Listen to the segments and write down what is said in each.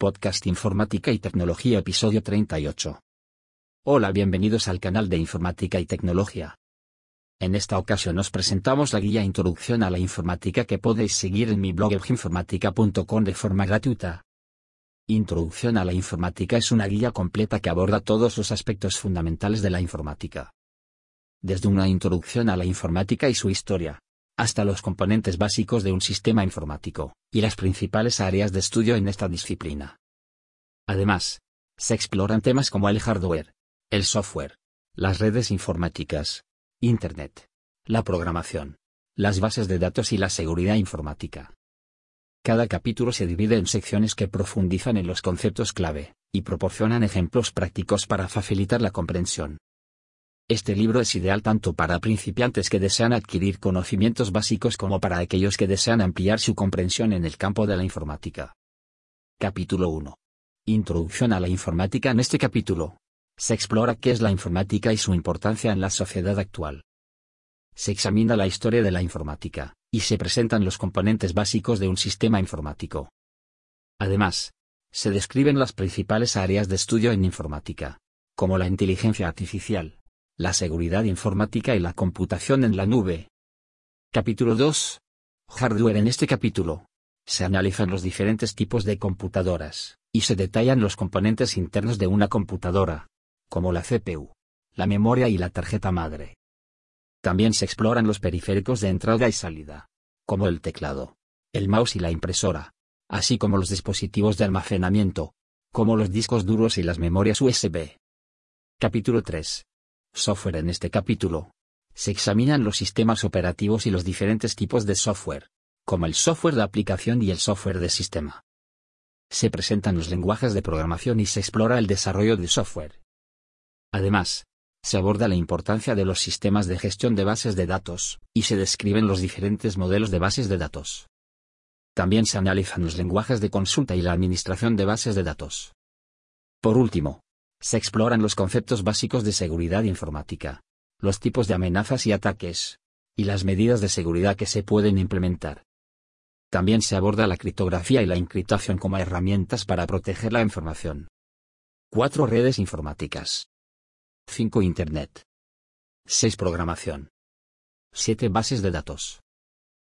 Podcast Informática y Tecnología Episodio 38. Hola, bienvenidos al canal de Informática y Tecnología. En esta ocasión os presentamos la guía Introducción a la Informática que podéis seguir en mi blog informática.com de forma gratuita. Introducción a la Informática es una guía completa que aborda todos los aspectos fundamentales de la informática. Desde una introducción a la informática y su historia, hasta los componentes básicos de un sistema informático, y las principales áreas de estudio en esta disciplina. Además, se exploran temas como el hardware, el software, las redes informáticas, Internet, la programación, las bases de datos y la seguridad informática. Cada capítulo se divide en secciones que profundizan en los conceptos clave, y proporcionan ejemplos prácticos para facilitar la comprensión. Este libro es ideal tanto para principiantes que desean adquirir conocimientos básicos como para aquellos que desean ampliar su comprensión en el campo de la informática. Capítulo 1. Introducción a la informática En este capítulo, se explora qué es la informática y su importancia en la sociedad actual. Se examina la historia de la informática, y se presentan los componentes básicos de un sistema informático. Además, se describen las principales áreas de estudio en informática, como la inteligencia artificial, la seguridad informática y la computación en la nube. Capítulo 2. Hardware En este capítulo, se analizan los diferentes tipos de computadoras, y se detallan los componentes internos de una computadora, como la CPU, la memoria y la tarjeta madre. También se exploran los periféricos de entrada y salida, como el teclado, el mouse y la impresora, así como los dispositivos de almacenamiento, como los discos duros y las memorias USB. Capítulo 3 software en este capítulo. Se examinan los sistemas operativos y los diferentes tipos de software, como el software de aplicación y el software de sistema. Se presentan los lenguajes de programación y se explora el desarrollo de software. Además, se aborda la importancia de los sistemas de gestión de bases de datos, y se describen los diferentes modelos de bases de datos. También se analizan los lenguajes de consulta y la administración de bases de datos. Por último, se exploran los conceptos básicos de seguridad informática, los tipos de amenazas y ataques, y las medidas de seguridad que se pueden implementar. También se aborda la criptografía y la encriptación como herramientas para proteger la información. 4 redes informáticas. 5 Internet. 6 programación. 7 bases de datos.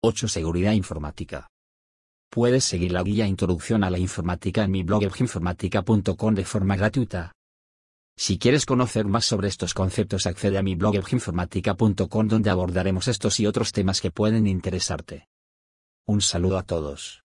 8 seguridad informática. Puedes seguir la guía Introducción a la Informática en mi blog informática.com de forma gratuita. Si quieres conocer más sobre estos conceptos accede a mi blog informática.com donde abordaremos estos y otros temas que pueden interesarte. Un saludo a todos.